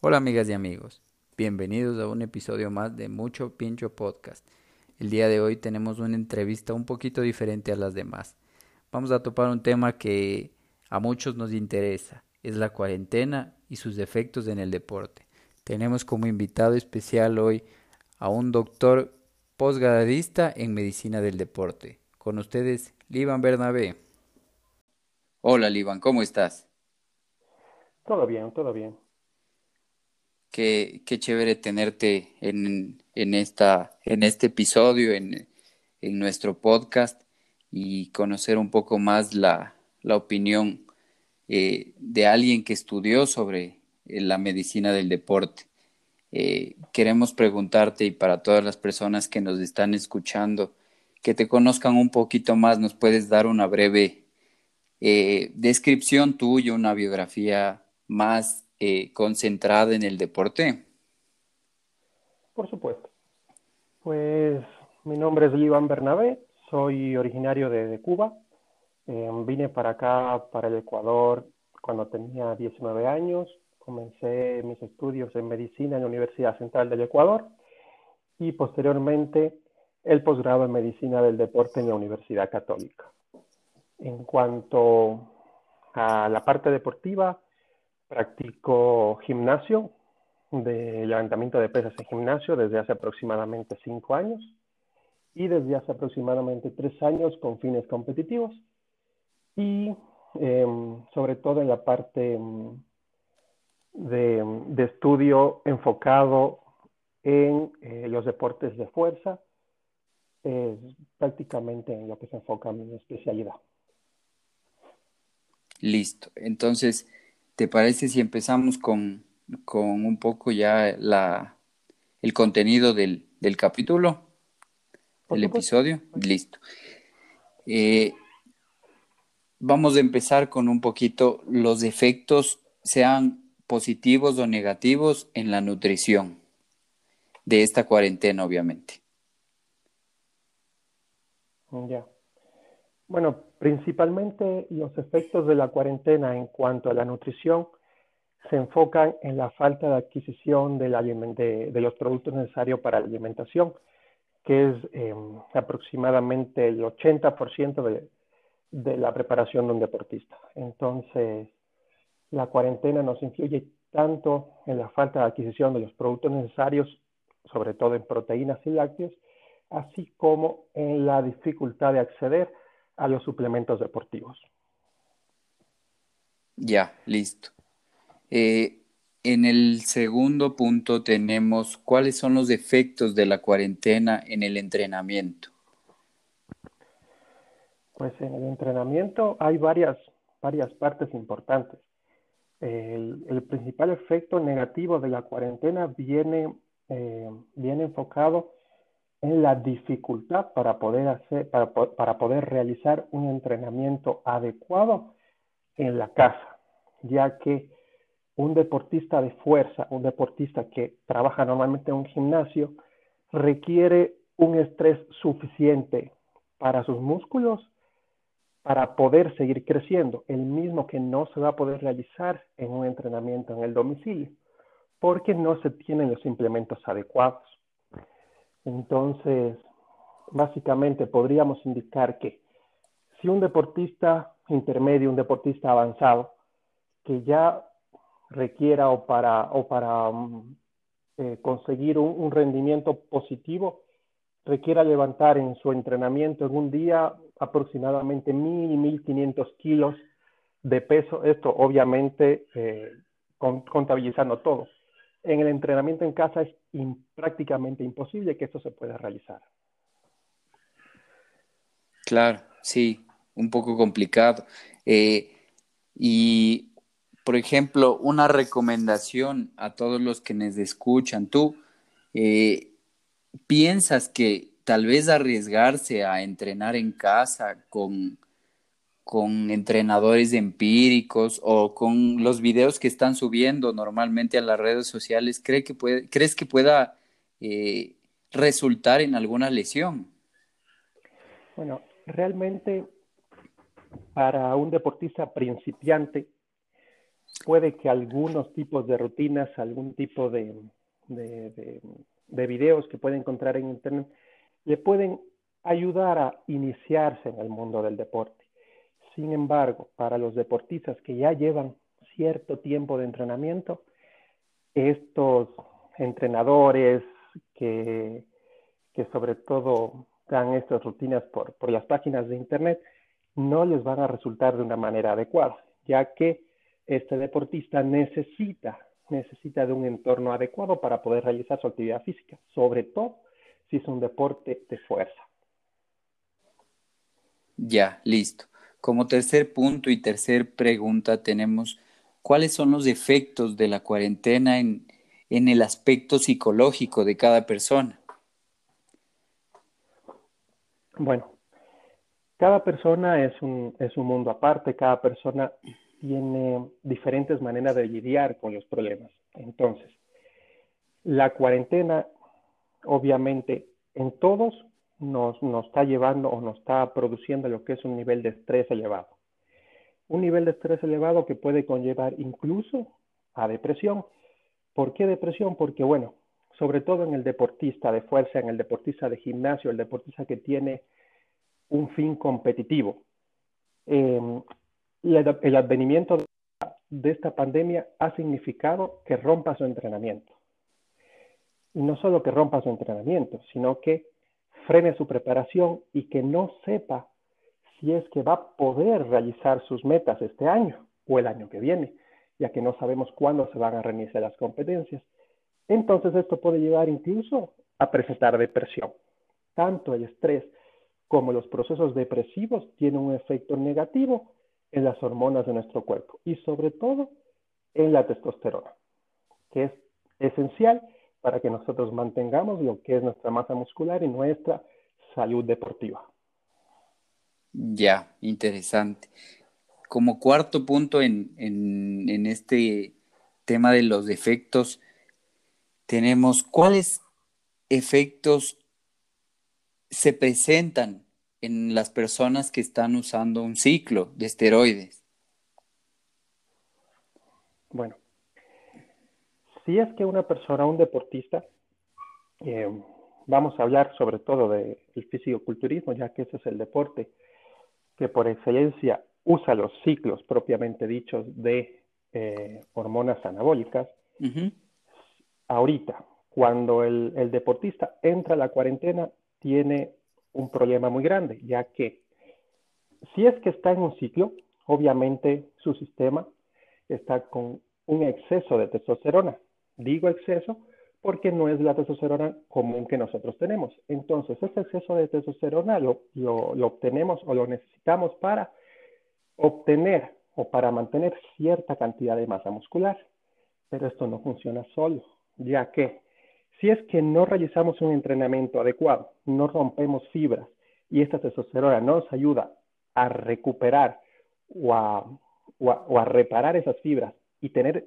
Hola amigas y amigos, bienvenidos a un episodio más de Mucho Pincho Podcast. El día de hoy tenemos una entrevista un poquito diferente a las demás vamos a topar un tema que a muchos nos interesa, es la cuarentena y sus efectos en el deporte. Tenemos como invitado especial hoy a un doctor posgradista en medicina del deporte. Con ustedes, Liban Bernabé. Hola, Liban, ¿cómo estás? Todo bien, todo bien. Qué, chévere tenerte en, en, esta, en este episodio, en, en nuestro podcast y conocer un poco más la, opinión eh, de alguien que estudió sobre eh, la medicina del deporte. Eh, queremos preguntarte y para todas las personas que nos están escuchando, que te conozcan un poquito más, ¿nos puedes dar una breve descripción tuya, una biografía más concentrada en el deporte? Por supuesto. Pues mi nombre es Iván Bernabé, soy originario de, Cuba. Eh, vine para acá, para el Ecuador, cuando tenía 19 años. Comencé mis estudios en medicina en la Universidad Central del Ecuador y posteriormente el posgrado en medicina del deporte en la Universidad Católica. En cuanto a la parte deportiva, practico gimnasio, de levantamiento de pesas en gimnasio desde hace aproximadamente cinco años y desde hace aproximadamente tres años con fines competitivos y em, sobre todo en la parte em, de, estudio enfocado en eh, los deportes de fuerza, es prácticamente en lo que se enfoca mi especialidad. Listo. Entonces, ¿te parece si empezamos con, un poco ya la, el contenido del, del capítulo? el episodio. Listo. Eh, vamos a empezar con un poquito los efectos, sean positivos o negativos, en la nutrición de esta cuarentena, obviamente. Ya. Bueno, principalmente los efectos de la cuarentena en cuanto a la nutrición se enfocan en la falta de adquisición de, los productos necesarios para la alimentación que es em, aproximadamente el 80% de, de la preparación de un deportista. Entonces, la cuarentena nos influye tanto en la falta de adquisición de los productos necesarios, sobre todo en proteínas y lácteos, así como en la dificultad de acceder a los suplementos deportivos. Ya, listo. Eh, en el segundo punto tenemos cuáles son los efectos de la cuarentena en el entrenamiento. Pues en el entrenamiento hay varias, varias partes importantes. El, principal efecto negativo de la cuarentena viene, eh, viene enfocado en la dificultad para poder, hacer, para, para poder realizar un entrenamiento adecuado en la casa, ya que un deportista de fuerza, un deportista que trabaja normalmente en un gimnasio, requiere un estrés suficiente para sus músculos para poder seguir creciendo, el mismo que no se va a poder realizar en un entrenamiento en el domicilio, porque no se tienen los implementos adecuados. Entonces, básicamente podríamos indicar que si un deportista intermedio, un deportista avanzado, que ya requiera o para, o para mm, eh, conseguir un, rendimiento positivo, requiera levantar en su entrenamiento en un día aproximadamente 1.000 y 1.500 kilos de peso, esto obviamente eh, contabilizando todo. En el entrenamiento en casa es prácticamente imposible que esto se pueda realizar. Claro, sí, un poco complicado. Eh, y por ejemplo, una recomendación a todos los que nos escuchan. ¿Tú eh, piensas que tal vez arriesgarse a entrenar en casa con, con entrenadores empíricos o con los videos que están subiendo normalmente a las redes sociales, ¿cree que puede, ¿crees que pueda eh, resultar en alguna lesión? Bueno, realmente para un deportista principiante puede que algunos tipos de rutinas, algún tipo de, de, de videos que puede encontrar en Internet, le pueden ayudar a iniciarse en el mundo del deporte. Sin embargo, para los deportistas que ya llevan cierto tiempo de entrenamiento, estos entrenadores que, sobre todo dan estas rutinas por, por las páginas de Internet, no les van a resultar de una manera adecuada, ya que este deportista necesita, necesita de un entorno adecuado para poder realizar su actividad física, sobre todo si es un deporte de fuerza. Ya, listo. Como tercer punto y tercer pregunta tenemos, ¿cuáles son los efectos de la cuarentena en, en el aspecto psicológico de cada persona? Bueno, cada persona es un, es un mundo aparte, cada persona tiene diferentes maneras de lidiar con los problemas. Entonces, la cuarentena, obviamente, en todos nos, está llevando o nos está produciendo lo que es un nivel de estrés elevado. Un nivel de estrés elevado que puede conllevar incluso a depresión. ¿Por qué depresión? Porque, bueno, sobre todo en el deportista de fuerza, en el deportista de gimnasio, el deportista que tiene un fin competitivo. Y el, el advenimiento de esta pandemia ha significado que rompa su entrenamiento. Y no solo que rompa su entrenamiento, sino que frene su preparación y que no sepa si es que va a poder realizar sus metas este año o el año que viene, ya que no sabemos cuándo se van a reiniciar las competencias. Entonces esto puede llevar incluso a presentar depresión. Tanto el estrés como los procesos depresivos tienen un efecto negativo en las hormonas de nuestro cuerpo y sobre todo en la testosterona, que es esencial para que nosotros mantengamos lo que es nuestra masa muscular y nuestra salud deportiva. Ya, interesante. Como cuarto punto en, en, en este tema de los efectos, tenemos cuáles efectos se presentan en las personas que están usando un ciclo de esteroides? Bueno, si es que una persona, un deportista, eh, vamos a hablar sobre todo del fisicoculturismo, ya que ese es el deporte que por excelencia usa los ciclos propiamente dichos de eh, hormonas anabólicas. Ahorita, cuando el, el, deportista entra a la cuarentena, tiene un problema muy grande, ya que si es que está en un ciclo, obviamente su sistema está con un exceso de testosterona. Digo exceso porque no es la testosterona común que nosotros tenemos. Entonces, ese exceso de testosterona lo, lo, lo obtenemos o lo necesitamos para obtener o para mantener cierta cantidad de masa muscular. Pero esto no funciona solo, ya que si es que no realizamos un entrenamiento adecuado, no rompemos fibras y esta testosterona no nos ayuda a recuperar o a, o a, o a reparar esas fibras y tener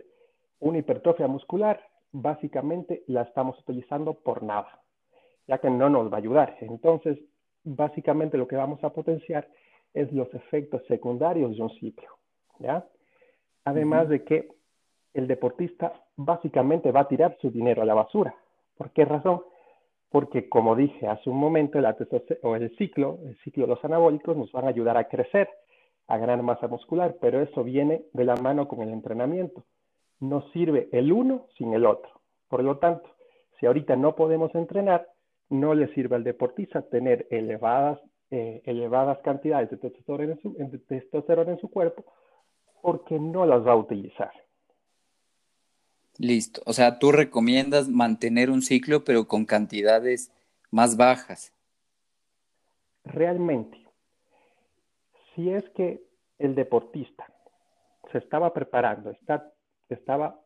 una hipertrofia muscular, básicamente la estamos utilizando por nada, ya que no nos va a ayudar. Entonces, básicamente lo que vamos a potenciar es los efectos secundarios de un ciclo, ¿ya? Además uh -huh. de que el deportista básicamente va a tirar su dinero a la basura, ¿Por qué razón? Porque, como dije hace un momento, el, o el ciclo, el ciclo de los anabólicos nos van a ayudar a crecer, a ganar masa muscular, pero eso viene de la mano con el entrenamiento. No sirve el uno sin el otro. Por lo tanto, si ahorita no podemos entrenar, no le sirve al deportista tener elevadas, eh, elevadas cantidades de testosterona, en su, de testosterona en su cuerpo porque no las va a utilizar. Listo. O sea, tú recomiendas mantener un ciclo, pero con cantidades más bajas. Realmente, si es que el deportista se estaba preparando, está, estaba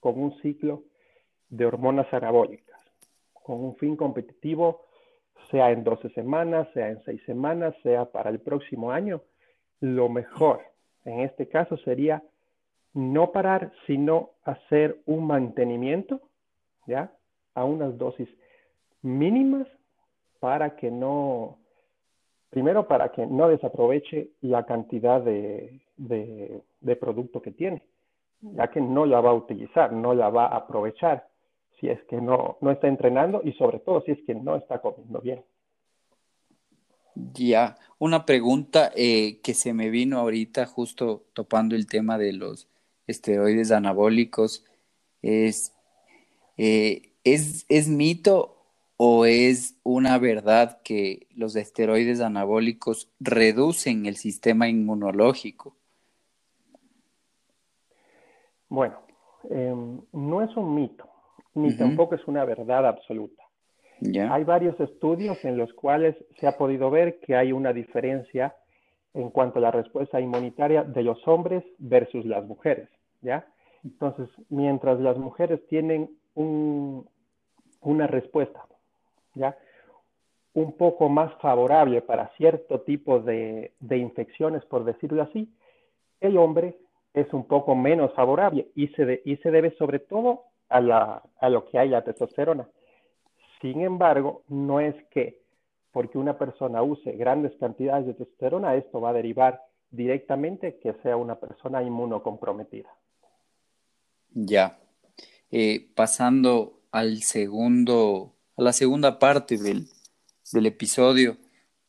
con un ciclo de hormonas anabólicas, con un fin competitivo, sea en 12 semanas, sea en 6 semanas, sea para el próximo año, lo mejor en este caso sería no parar, sino hacer un mantenimiento, ¿ya? A unas dosis mínimas para que no, primero para que no desaproveche la cantidad de, de, producto que tiene, ya que no la va a utilizar, no la va a aprovechar si es que no, no está entrenando y sobre todo si es que no está comiendo bien. Ya, una pregunta eh, que se me vino ahorita justo topando el tema de los esteroides anabólicos es, eh, ¿es, ¿es mito o es una verdad que los esteroides anabólicos reducen el sistema inmunológico? Bueno, em, no es un mito, ni tampoco es una verdad absoluta. Hay varios estudios en los cuales se ha podido ver que hay una diferencia en cuanto a la respuesta inmunitaria de los hombres versus las mujeres, ¿ya? Entonces, mientras las mujeres tienen una respuesta, ¿ya? Un poco más favorable para cierto tipo de, infecciones, por decirlo así, el hombre es un poco menos favorable y se, y se debe sobre todo a, a lo que hay la testosterona. Sin embargo, no es que porque una persona use grandes cantidades de testosterona, esto va a derivar directamente que sea una persona inmunocomprometida. Ya. Eh, pasando al segundo, a la segunda parte del, del episodio,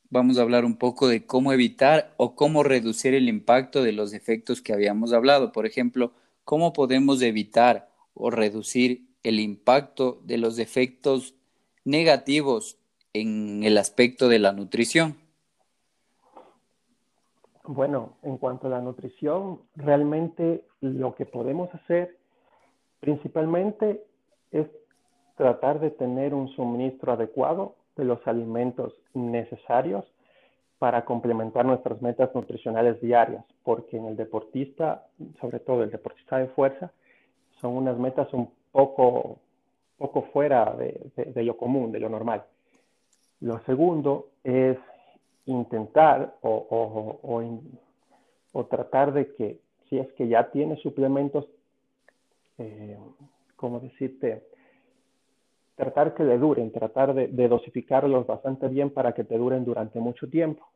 vamos a hablar un poco de cómo evitar o cómo reducir el impacto de los efectos que habíamos hablado. Por ejemplo, cómo podemos evitar o reducir el impacto de los efectos negativos en el aspecto de la nutrición? Bueno, en cuanto a la nutrición, realmente lo que podemos hacer principalmente es tratar de tener un suministro adecuado de los alimentos necesarios para complementar nuestras metas nutricionales diarias, porque en el deportista, sobre todo el deportista de fuerza, son unas metas un poco poco fuera de, lo común, de lo normal. Lo segundo es intentar o, o, tratar de que si es que ya tiene suplementos, eh, ¿cómo decirte? Tratar que le duren, tratar de, dosificarlos bastante bien para que te duren durante mucho tiempo.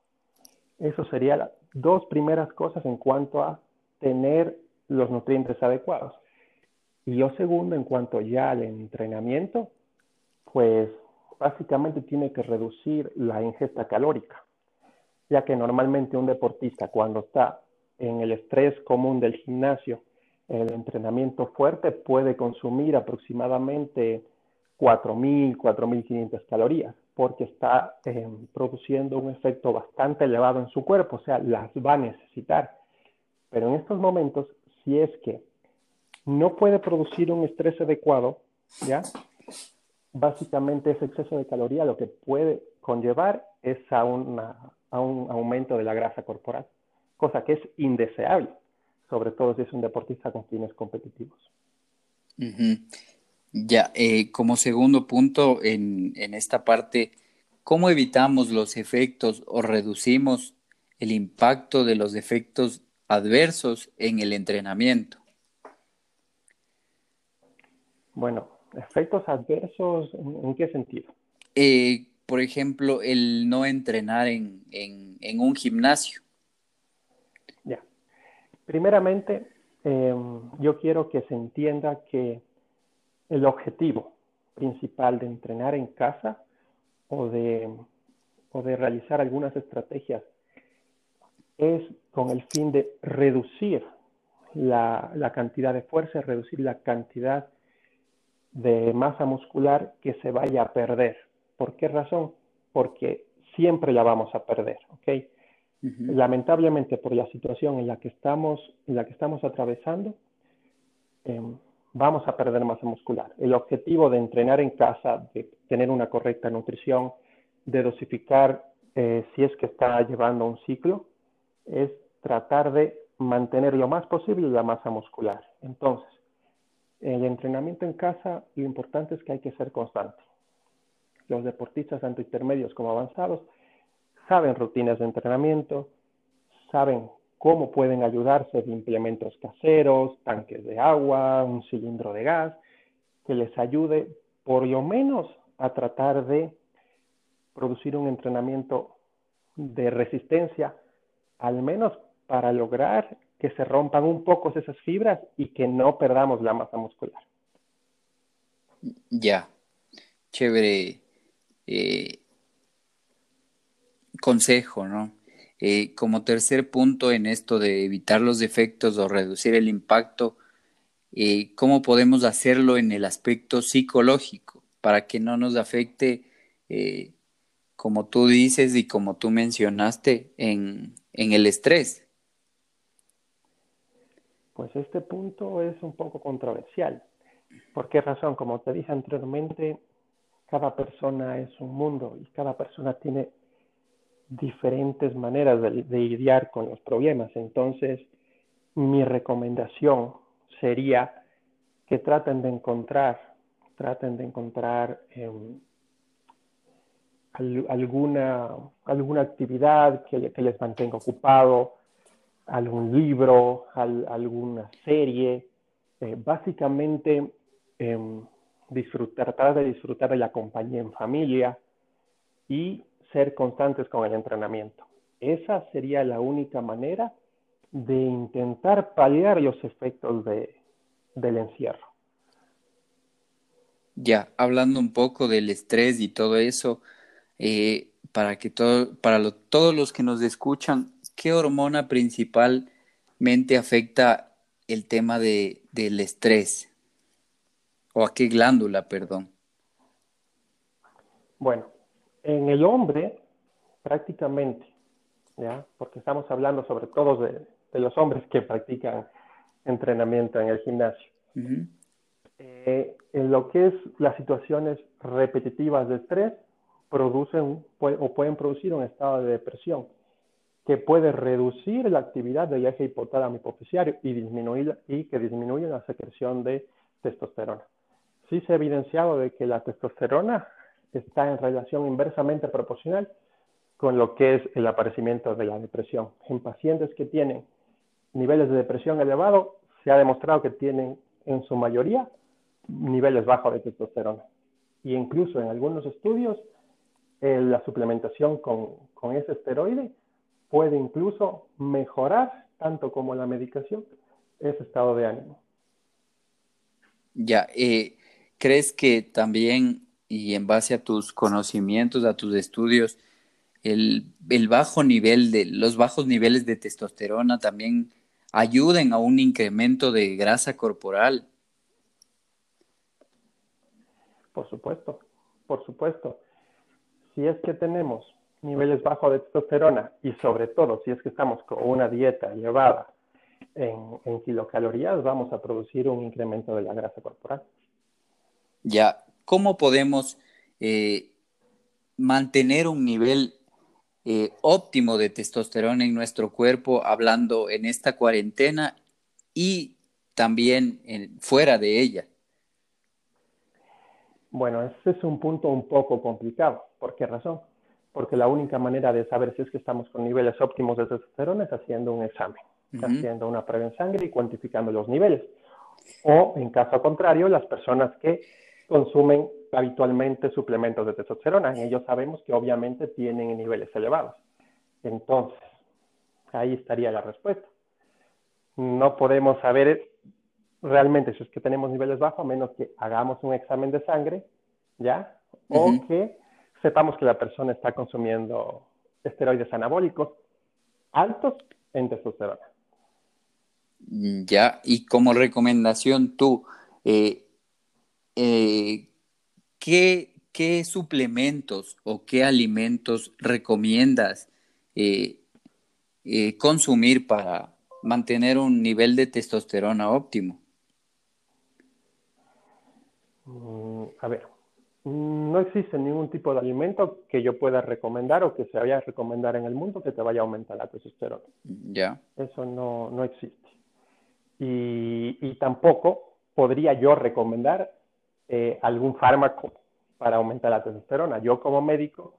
Eso sería las dos primeras cosas en cuanto a tener los nutrientes adecuados. Y yo segundo, en cuanto ya al entrenamiento, pues básicamente tiene que reducir la ingesta calórica, ya que normalmente un deportista cuando está en el estrés común del gimnasio, el entrenamiento fuerte puede consumir aproximadamente 4.000, 4.500 calorías, porque está eh, produciendo un efecto bastante elevado en su cuerpo, o sea, las va a necesitar. Pero en estos momentos, si es que no puede producir un estrés adecuado, ¿ya? Básicamente ese exceso de caloría lo que puede conllevar es a, un aumento de la grasa corporal, cosa que es indeseable, sobre todo si es un deportista con fines competitivos. Ya, eh, como segundo punto en, en esta parte, ¿cómo evitamos los efectos o reducimos el impacto de los efectos adversos en el entrenamiento? Bueno, efectos adversos, ¿en qué sentido? Eh, por ejemplo, el no entrenar en, un gimnasio. Ya. Primeramente, em, yo quiero que se entienda que el objetivo principal de entrenar en casa o de, o de realizar algunas estrategias es con el fin de reducir la, la cantidad de fuerza, reducir la cantidad de masa muscular que se vaya a perder. ¿Por qué razón? Porque siempre la vamos a perder, ¿ok? Lamentablemente por la situación en la que estamos, en la que estamos atravesando, em, vamos a perder masa muscular. El objetivo de entrenar en casa, de tener una correcta nutrición, de dosificar eh, si es que está llevando un ciclo, es tratar de mantener lo más posible la masa muscular. Entonces, el entrenamiento en casa, lo importante es que hay que ser constante. Los deportistas tanto intermedios como avanzados saben rutinas de entrenamiento, saben cómo pueden ayudarse de implementos caseros, tanques de agua, un cilindro de gas, que les ayude por lo menos a tratar de producir un entrenamiento de resistencia, al menos para lograr que se rompan un poco esas fibras y que no perdamos la masa muscular. Ya, chévere eh, consejo, ¿no? Eh, como tercer punto en esto de evitar los defectos o reducir el impacto, eh, ¿cómo podemos hacerlo en el aspecto psicológico para que no nos afecte, como tú dices y como tú mencionaste, en, en el estrés? Pues este punto es un poco controversial. ¿Por qué razón? Como te dije anteriormente, cada persona es un mundo y cada persona tiene diferentes maneras de, lidiar con los problemas. Entonces, mi recomendación sería que traten de encontrar, traten de encontrar em, alguna, alguna actividad que, les mantenga ocupado, algún libro, alguna serie, eh, básicamente em, tratar de disfrutar de la compañía en familia y ser constantes con el entrenamiento. Esa sería la única manera de intentar paliar los efectos de, del encierro. Ya, hablando un poco del estrés y todo eso, eh, para que todo, para todos los que nos escuchan, ¿qué hormona principalmente afecta el tema de, del estrés? ¿O a qué glándula, perdón? Bueno, en el hombre, prácticamente, ¿ya? porque estamos hablando sobre todo de, los hombres que practican entrenamiento en el gimnasio. Eh, en lo que es las situaciones repetitivas de estrés, producen o pueden producir un estado de depresión que puede reducir la actividad del eje hipotálamo hipofisiario y, disminuir, y que disminuye la secreción de testosterona. Sí se ha evidenciado de que la testosterona está en relación inversamente proporcional con lo que es el aparecimiento de la depresión. En pacientes que tienen niveles de depresión elevados, se ha demostrado que tienen en su mayoría niveles bajos de testosterona. Y incluso en algunos estudios, eh, la suplementación con, con ese esteroide puede incluso mejorar, tanto como la medicación, ese estado de ánimo. Ya, eh, ¿crees que también, y en base a tus conocimientos, a tus estudios, el, el, bajo nivel de, los bajos niveles de testosterona también ayuden a un incremento de grasa corporal? Por supuesto, por supuesto. Si es que tenemos niveles bajos de testosterona y sobre todo si es que estamos con una dieta elevada en, kilocalorías, vamos a producir un incremento de la grasa corporal. Ya, ¿cómo podemos eh, mantener un nivel eh, óptimo de testosterona en nuestro cuerpo hablando en esta cuarentena y también fuera de ella? Bueno, ese es un punto un poco complicado. ¿Por qué razón? porque la única manera de saber si es que estamos con niveles óptimos de testosterona es haciendo un examen, haciendo una prueba en sangre y cuantificando los niveles. O, en caso contrario, las personas que consumen habitualmente suplementos de testosterona, en ellos sabemos que obviamente tienen niveles elevados. Entonces, ahí estaría la respuesta. No podemos saber realmente si es que tenemos niveles bajos a menos que hagamos un examen de sangre, ¿ya? O que sepamos que la persona está consumiendo esteroides anabólicos altos en testosterona. Ya, y como recomendación tú, eh, eh, ¿qué, suplementos o qué alimentos recomiendas eh, consumir para mantener un nivel de testosterona óptimo? Mm, a ver, no existe ningún tipo de alimento que yo pueda recomendar o que se vaya a recomendar en el mundo que te vaya a aumentar la testosterona. Ya. Eso no, no existe. Y, y, tampoco podría yo recomendar eh, algún fármaco para aumentar la testosterona. Yo como médico,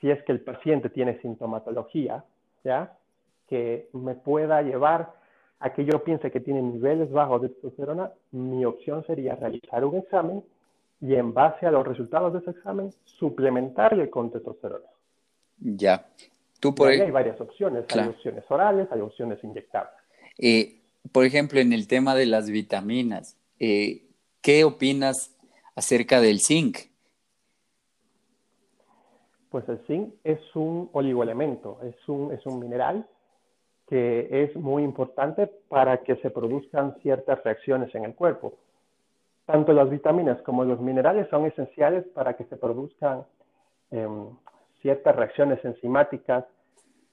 si es que el paciente tiene sintomatología, ¿ya? Que me pueda llevar a que yo piense que tiene niveles bajos de testosterona, mi opción sería realizar un examen y en base a los resultados de ese examen, suplementarle con testosterona. Ya. Tú por Hay varias opciones. Hay opciones orales, hay opciones inyectables. Eh, por ejemplo, en el tema de las vitaminas, eh, ¿qué opinas acerca del zinc? Pues el zinc es un oligoelemento, es un, es un mineral que es muy importante para que se produzcan ciertas reacciones en el cuerpo. Tanto las vitaminas como los minerales son esenciales para que se produzcan em, ciertas reacciones enzimáticas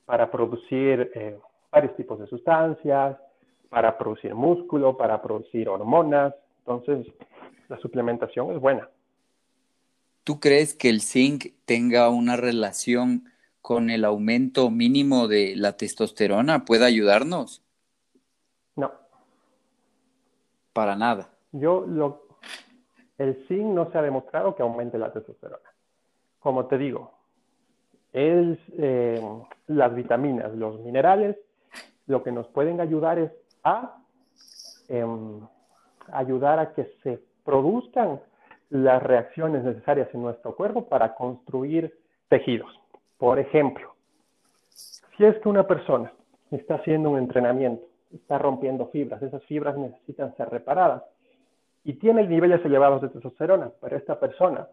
para producir eh, varios tipos de sustancias, para producir músculo, para producir hormonas. Entonces, la suplementación es buena. ¿Tú crees que el zinc tenga una relación con el aumento mínimo de la testosterona? ¿Puede ayudarnos? No. Para nada. Yo lo, el zinc no se ha demostrado que aumente la testosterona. Como te digo, es, eh, las vitaminas, los minerales, lo que nos pueden ayudar es a em, ayudar a que se produzcan las reacciones necesarias en nuestro cuerpo para construir tejidos. Por ejemplo, si es que una persona está haciendo un entrenamiento, está rompiendo fibras, esas fibras necesitan ser reparadas y tiene niveles elevados de testosterona, pero esta persona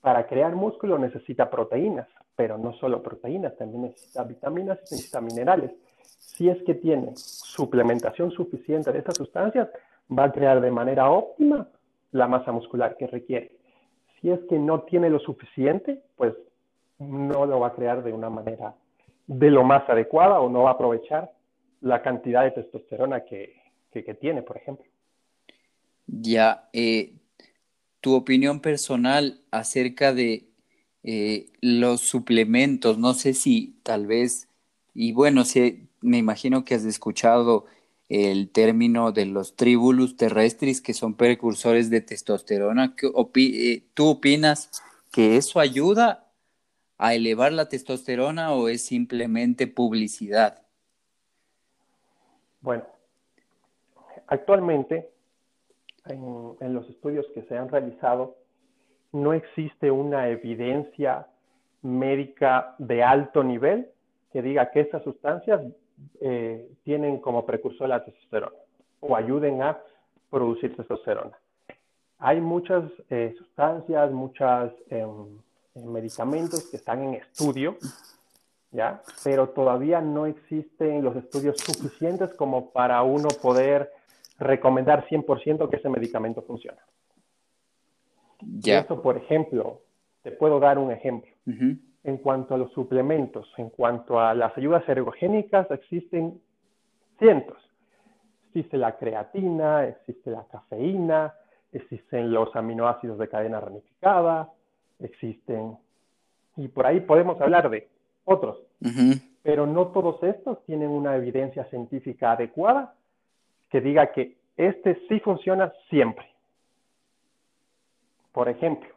para crear músculo necesita proteínas, pero no solo proteínas, también necesita vitaminas y necesita minerales. Si es que tiene suplementación suficiente de estas sustancias, va a crear de manera óptima la masa muscular que requiere. Si es que no tiene lo suficiente, pues no lo va a crear de una manera de lo más adecuada o no va a aprovechar la cantidad de testosterona que, que tiene, por ejemplo. Ya, eh, tu opinión personal acerca de eh, los suplementos, no sé si tal vez, y bueno, si, me imagino que has escuchado el término de los tribulus terrestris, que son precursores de testosterona. Eh, ¿Tú opinas que eso ayuda a elevar la testosterona o es simplemente publicidad? Bueno, actualmente en, los estudios que se han realizado, no existe una evidencia médica de alto nivel que diga que esas sustancias eh, tienen como precursor la testosterona o ayuden a producir testosterona. Hay muchas eh, sustancias, muchos em, em, medicamentos que están en estudio, ¿ya? pero todavía no existen los estudios suficientes como para uno poder recomendar 100% que ese medicamento funciona. Eso, por ejemplo, te puedo dar un ejemplo. En cuanto a los suplementos, en cuanto a las ayudas ergogénicas, existen cientos. Existe la creatina, existe la cafeína, existen los aminoácidos de cadena ramificada, existen, y por ahí podemos hablar de otros, pero no todos estos tienen una evidencia científica adecuada que diga que este sí funciona siempre. Por ejemplo,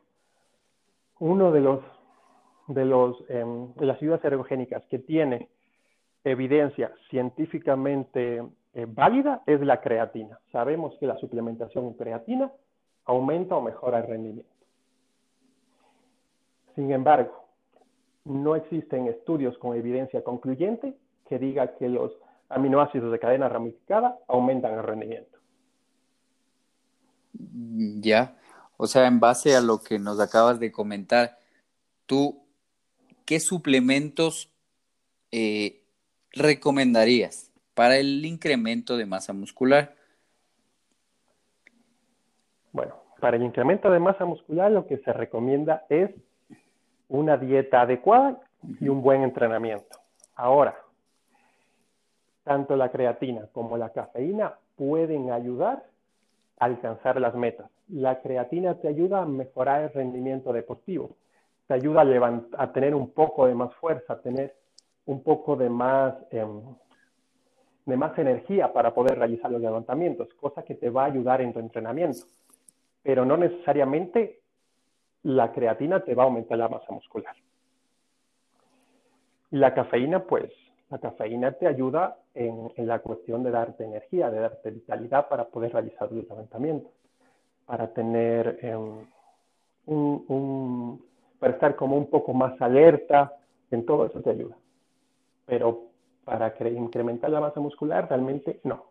uno de los de los em, de las ayudas ergogénicas que tiene evidencia científicamente eh, válida es la creatina. Sabemos que la suplementación en creatina aumenta o mejora el rendimiento. Sin embargo, no existen estudios con evidencia concluyente que diga que los aminoácidos de cadena ramificada aumentan el rendimiento. Ya, o sea, en base a lo que nos acabas de comentar, tú, ¿qué suplementos eh, recomendarías para el incremento de masa muscular? Bueno, para el incremento de masa muscular lo que se recomienda es una dieta adecuada y un buen entrenamiento. Ahora, tanto la creatina como la cafeína pueden ayudar alcanzar las metas. La creatina te ayuda a mejorar el rendimiento deportivo, te ayuda a, a tener un poco de más fuerza, a tener un poco de más, em, de más energía para poder realizar los levantamientos, cosa que te va a ayudar en tu entrenamiento. Pero no necesariamente la creatina te va a aumentar la masa muscular. La cafeína, pues, la cafeína te ayuda en, la cuestión de darte energía, de darte vitalidad para poder realizar los levantamientos, para tener em, un, para estar como un poco más alerta, en todo eso te ayuda. Pero para incrementar la masa muscular, realmente no.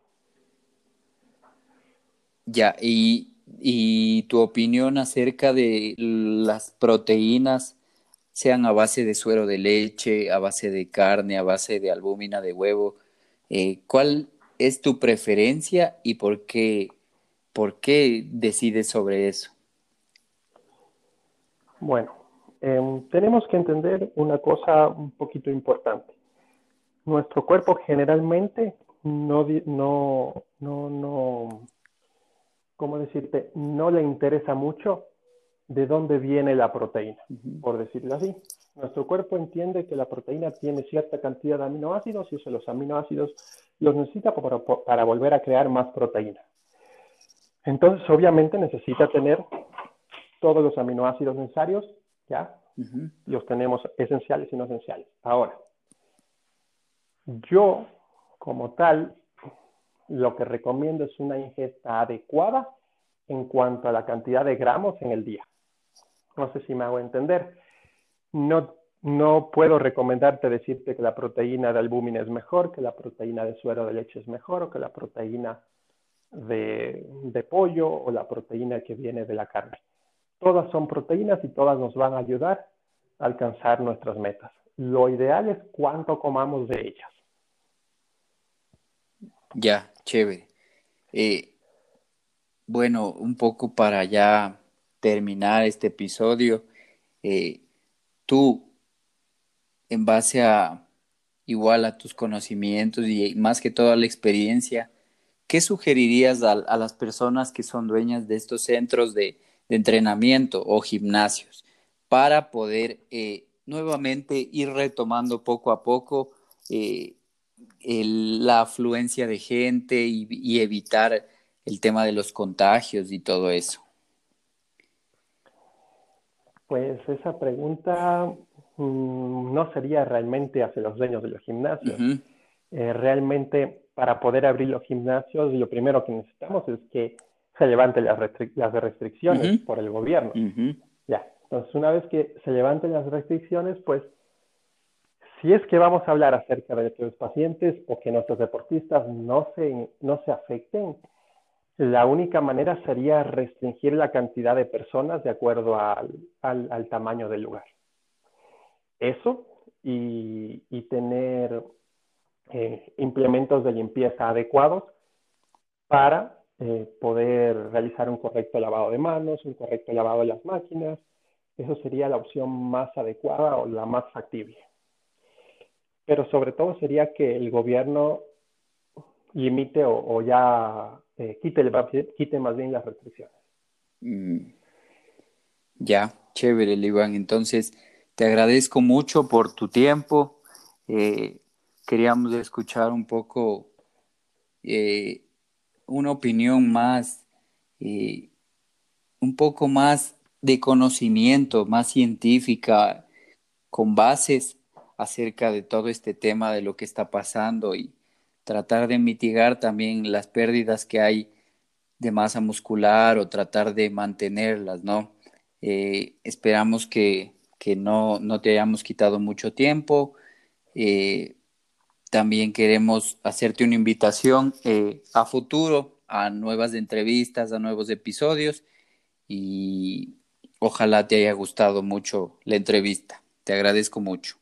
Ya, y, y tu opinión acerca de las proteínas sean a base de suero de leche, a base de carne, a base de albúmina de huevo. Eh, ¿Cuál es tu preferencia y por qué, por qué decides sobre eso? Bueno, em, tenemos que entender una cosa un poquito importante. Nuestro cuerpo generalmente no, no, no, no, ¿cómo decirte? No le interesa mucho de dónde viene la proteína, por decirlo así. Nuestro cuerpo entiende que la proteína tiene cierta cantidad de aminoácidos y eso los aminoácidos los necesita para, volver a crear más proteína. Entonces, obviamente necesita tener todos los aminoácidos necesarios, ¿ya? Los tenemos esenciales y no esenciales. Ahora, yo, como tal, lo que recomiendo es una ingesta adecuada en cuanto a la cantidad de gramos en el día. No sé si me hago entender. No, no puedo recomendarte decirte que la proteína de albúmina es mejor, que la proteína de suero de leche es mejor, o que la proteína de, de pollo o la proteína que viene de la carne. Todas son proteínas y todas nos van a ayudar a alcanzar nuestras metas. Lo ideal es cuánto comamos de ellas. Ya, chévere. Eh, bueno, un poco para ya terminar este episodio, eh, tú, en base a igual a tus conocimientos y más que toda la experiencia, ¿qué sugerirías a, las personas que son dueñas de estos centros de, entrenamiento o gimnasios para poder eh, nuevamente ir retomando poco a poco eh, la afluencia de gente y evitar el tema de los contagios y todo eso? Pues esa pregunta mm, no sería realmente hacia los dueños de los gimnasios. Eh, realmente, para poder abrir los gimnasios, lo primero que necesitamos es que se levanten las, restricciones por el gobierno. Ya, entonces una vez que se levanten las restricciones, pues si es que vamos a hablar acerca de que los pacientes o que nuestros deportistas no se, no se afecten, la única manera sería restringir la cantidad de personas de acuerdo al, tamaño del lugar. Eso y, tener eh, implementos de limpieza adecuados para eh, poder realizar un correcto lavado de manos, un correcto lavado de las máquinas. Eso sería la opción más adecuada o la más factible. Pero sobre todo sería que el gobierno limite o ya eh, quite, más bien las restricciones. Mm. Ya, chévere, Iván. Entonces, te agradezco mucho por tu tiempo. Eh, queríamos escuchar un poco eh, una opinión más, un poco más de conocimiento, más científica, con bases acerca de todo este tema de lo que está pasando y tratar de mitigar también las pérdidas que hay de masa muscular o tratar de mantenerlas, ¿no? Eh, esperamos que, no, te hayamos quitado mucho tiempo. Eh, también queremos hacerte una invitación eh, a futuro, a nuevas entrevistas, a nuevos episodios y ojalá te haya gustado mucho la entrevista. Te agradezco mucho.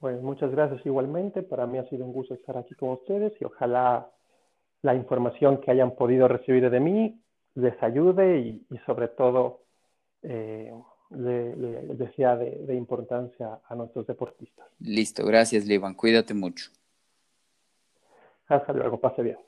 Pues muchas gracias igualmente. Para mí ha sido un gusto estar aquí con ustedes y ojalá la información que hayan podido recibir de mí les ayude y, sobre todo eh, le, decía de, de, importancia a nuestros deportistas. Listo, gracias, Livan. Cuídate mucho. Hasta luego, pase bien.